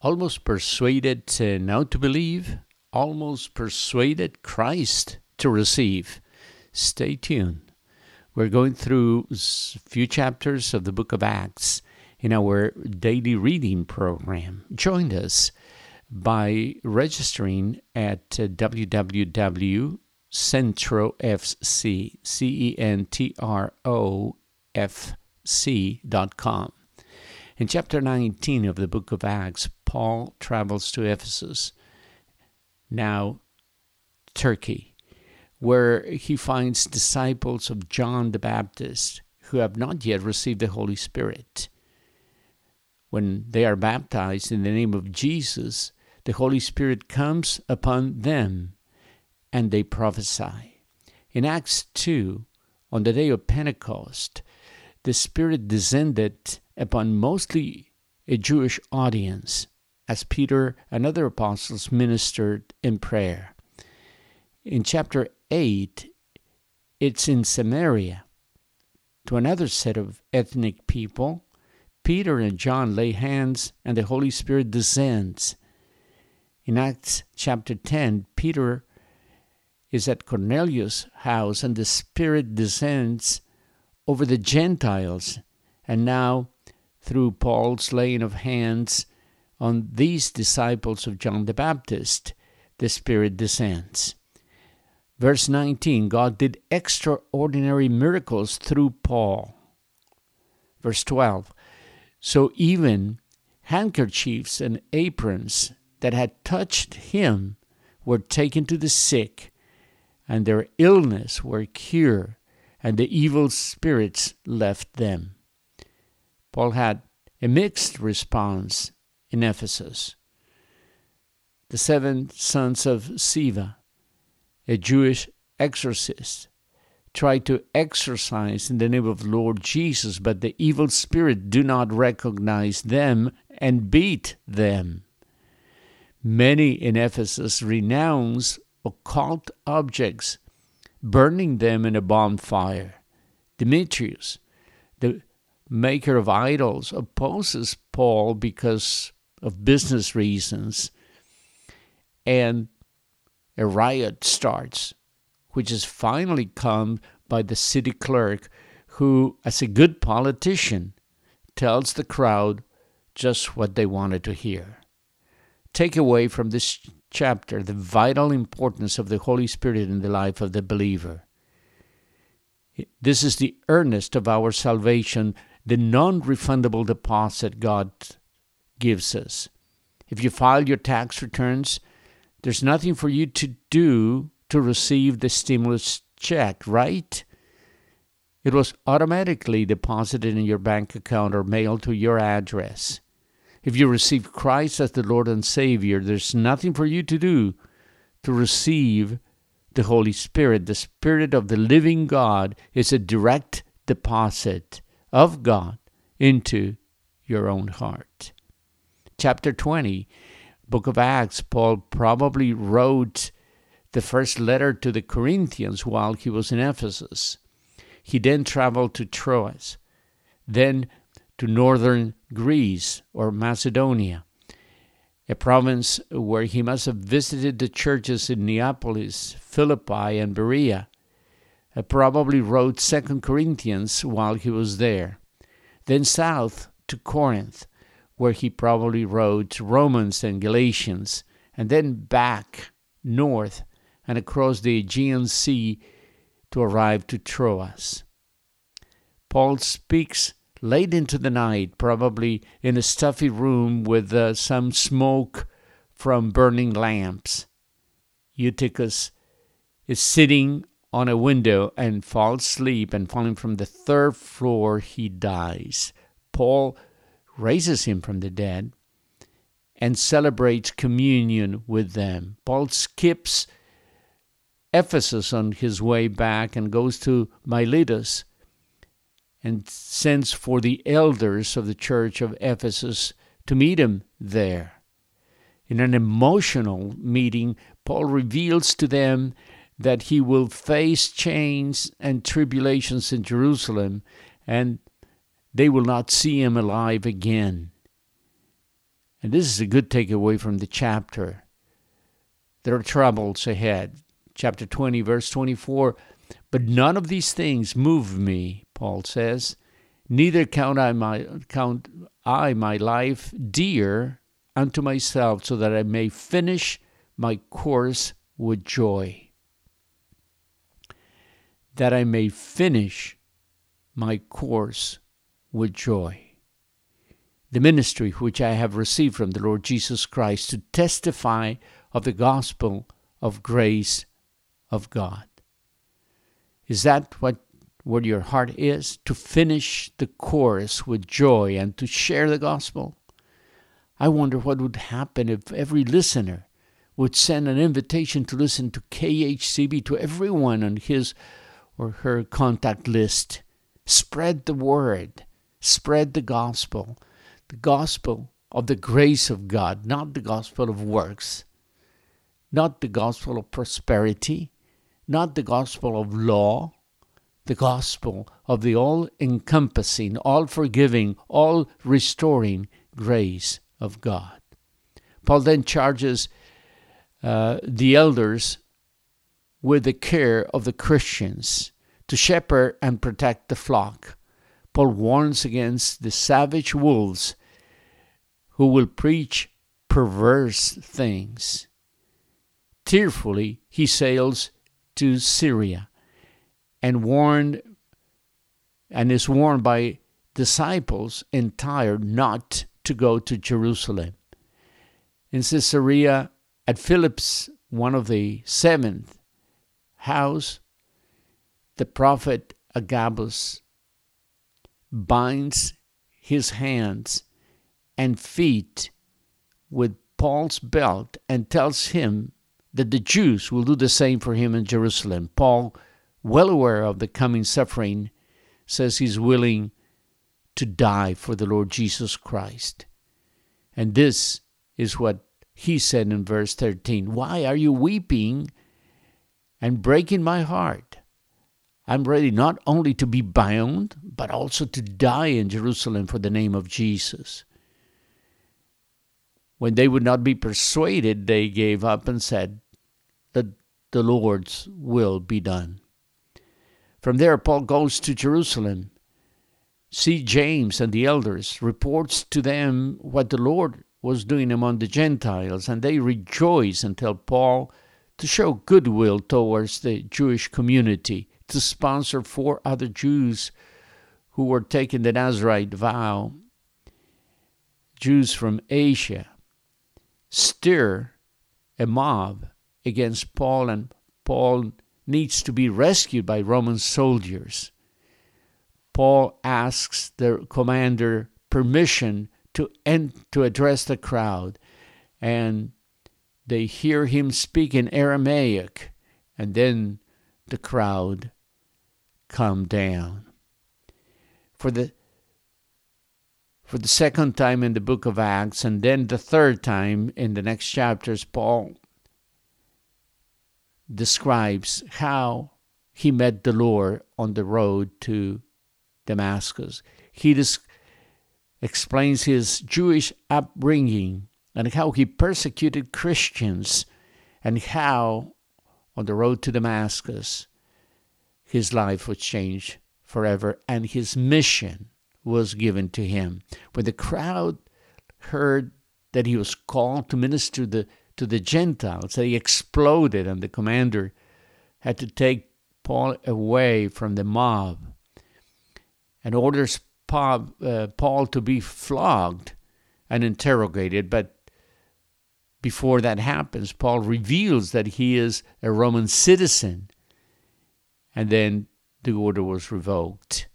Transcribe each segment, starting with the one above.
almost persuaded now to believe, almost persuaded Christ to receive. Stay tuned. We're going through a few chapters of the book of Acts in our daily reading program. Join us by registering at uh, www.centrofc, C-E-N-T-R-O-F-C.com. In chapter 19 of the book of Acts, Paul travels to Ephesus, now Turkey, where he finds disciples of John the Baptist who have not yet received the Holy Spirit. When they are baptized in the name of Jesus, the Holy Spirit comes upon them and they prophesy. In Acts 2, on the day of Pentecost, the Spirit descended upon mostly a Jewish audience as Peter and other apostles ministered in prayer. In chapter 8, it's in Samaria. To another set of ethnic people, Peter and John lay hands and the Holy Spirit descends. In Acts chapter 10, Peter is at Cornelius' house and the Spirit descends over the Gentiles. And now, through Paul's laying of hands on these disciples of John the Baptist, the Spirit descends. Verse 19 God did extraordinary miracles through Paul. Verse 12 So even handkerchiefs and aprons that had touched him were taken to the sick, and their illness were cured and the evil spirits left them. Paul had a mixed response in Ephesus. The seven sons of Sceva, a Jewish exorcist, tried to exorcise in the name of Lord Jesus, but the evil spirit do not recognize them and beat them. Many in Ephesus renounce occult objects burning them in a bonfire. Demetrius, the maker of idols, opposes Paul because of business reasons, and a riot starts, which is finally calmed by the city clerk, who, as a good politician, tells the crowd just what they wanted to hear. Take away from this chapter the vital importance of the Holy Spirit in the life of the believer. This is the earnest of our salvation, the non refundable deposit God gives us. If you file your tax returns, there's nothing for you to do to receive the stimulus check, right? It was automatically deposited in your bank account or mailed to your address. If you receive Christ as the Lord and Savior, there's nothing for you to do to receive the Holy Spirit. The Spirit of the living God is a direct deposit of God into your own heart. Chapter 20, book of Acts, Paul probably wrote the first letter to the Corinthians while he was in Ephesus. He then traveled to Troas, then to northern Greece or Macedonia, a province where he must have visited the churches in Neapolis, Philippi, and Berea. He probably wrote Second Corinthians while he was there. Then south to Corinth, where he probably wrote Romans and Galatians, and then back north and across the Aegean Sea to arrive to Troas. Paul speaks late into the night, probably in a stuffy room with uh, some smoke from burning lamps. Eutychus is sitting on a window and falls asleep, and falling from the third floor, he dies. Paul raises him from the dead and celebrates communion with them. Paul skips Ephesus on his way back and goes to Miletus and sends for the elders of the church of Ephesus to meet him there. In an emotional meeting, Paul reveals to them that he will face chains and tribulations in Jerusalem, and they will not see him alive again. And this is a good takeaway from the chapter. There are troubles ahead. Chapter 20, verse 24. But none of these things move me, Paul says. Neither count I my count I my life dear unto myself, so that I may finish my course with joy. That I may finish my course with joy. The ministry which I have received from the Lord Jesus Christ to testify of the gospel of grace of God. Is that what where your heart is? To finish the course with joy and to share the gospel? I wonder what would happen if every listener would send an invitation to listen to KHCB to everyone on his or her contact list. Spread the word, spread the gospel, the gospel of the grace of God, not the gospel of works, not the gospel of prosperity, not the gospel of law, the gospel of the all encompassing, all forgiving, all restoring grace of God. Paul then charges uh, the elders with the care of the Christians to shepherd and protect the flock. Paul warns against the savage wolves who will preach perverse things. Tearfully, he sails to Syria and warned and is warned by disciples in Tyre not to go to Jerusalem. In Caesarea, at Philip's, one of the seventh house, the prophet Agabus binds his hands and feet with Paul's belt and tells him that the Jews will do the same for him in Jerusalem. Paul, well aware of the coming suffering, says he's willing to die for the Lord Jesus Christ. And this is what he said in verse 13 Why are you weeping and breaking my heart? I'm ready not only to be bound, but also to die in Jerusalem for the name of Jesus. When they would not be persuaded, they gave up and said, That the Lord's will be done. From there, Paul goes to Jerusalem see James and the elders, reports to them what the Lord was doing among the Gentiles, and they rejoice and tell Paul to show goodwill towards the Jewish community, to sponsor four other Jews who were taking the Nazarite vow, Jews from Asia, stir a mob against Paul, and Paul needs to be rescued by Roman soldiers. Paul asks the commander permission to end, to address the crowd, and they hear him speak in Aramaic, and then the crowd come down. For the for the second time in the book of Acts, and then the third time in the next chapters, Paul describes how he met the Lord on the road to Damascus. He dis- explains his Jewish upbringing and how he persecuted Christians and how, on the road to Damascus, his life was changed forever and his mission was given to him. When the crowd heard that he was called to minister the, to the Gentiles, they exploded, and the commander had to take Paul away from the mob and orders Paul, uh, Paul to be flogged and interrogated. But before that happens, Paul reveals that he is a Roman citizen. And then the order was revoked.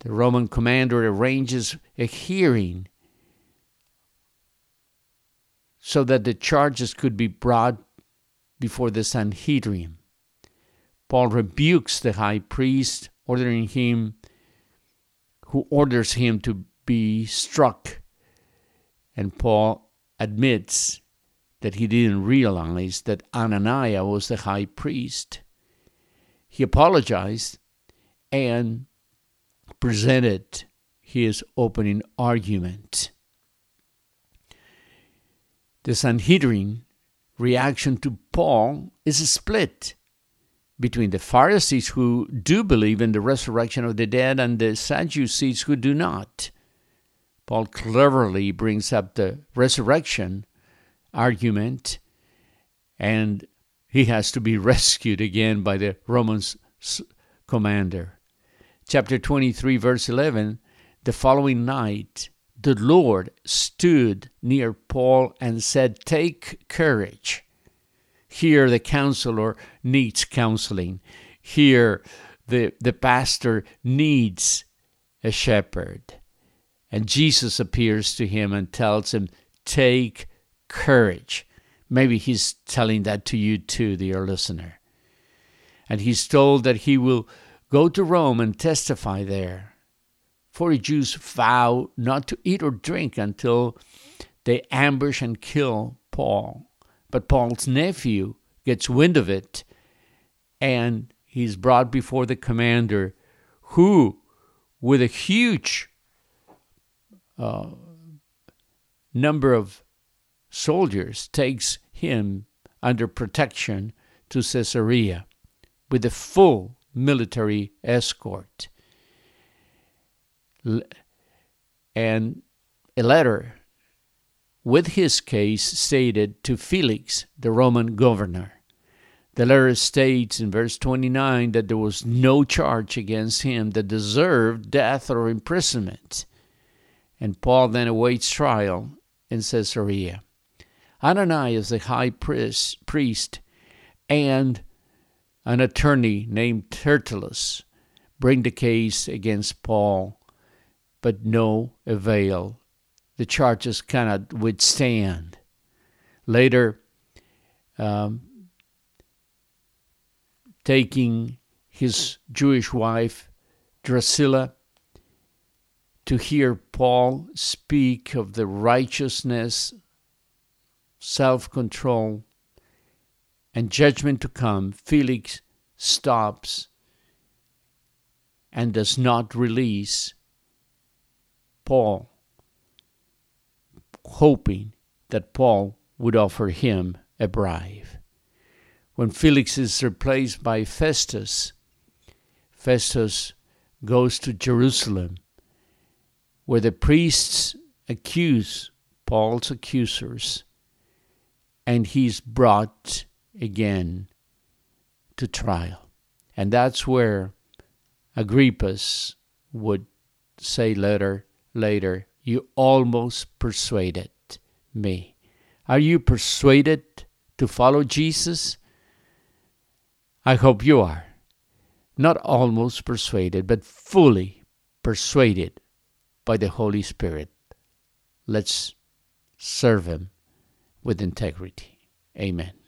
The Roman commander arranges a hearing so that the charges could be brought before the Sanhedrin. Paul rebukes the high priest, ordering him who orders him to be struck. And Paul admits that he didn't realize that Ananias was the high priest. He apologized and presented his opening argument. The Sanhedrin reaction to Paul is a split between the Pharisees who do believe in the resurrection of the dead and the Sadducees who do not. Paul cleverly brings up the resurrection argument, and he has to be rescued again by the Romans commander. Chapter 23, verse 11 The following night, the Lord stood near Paul and said, Take courage. Here, the counselor needs counseling. Here, the, the pastor needs a shepherd. And Jesus appears to him and tells him, Take courage. Maybe he's telling that to you too, dear listener. And he's told that he will go to Rome and testify there. For the Jews vow not to eat or drink until they ambush and kill Paul. But Paul's nephew gets wind of it and he's brought before the commander, who, with a huge uh, number of soldiers, takes him under protection to Caesarea with a full military escort. And a letter with his case stated to Felix, the Roman governor. The letter states in verse 29 that there was no charge against him that deserved death or imprisonment. And Paul then awaits trial in Caesarea. Ananias, the high priest, priest and an attorney named Tertullus bring the case against Paul, but no avail the charges cannot withstand. Later, um, taking his Jewish wife Drusilla to hear Paul speak of the righteousness, self control, and judgment to come, Felix stops and does not release Paul hoping that Paul would offer him a bribe. When Felix is replaced by Festus, Festus goes to Jerusalem, where the priests accuse Paul's accusers, and he's brought again to trial. And that's where Agrippus would say later, later, you almost persuaded me. Are you persuaded to follow Jesus? I hope you are. Not almost persuaded, but fully persuaded by the Holy Spirit. Let's serve Him with integrity. Amen.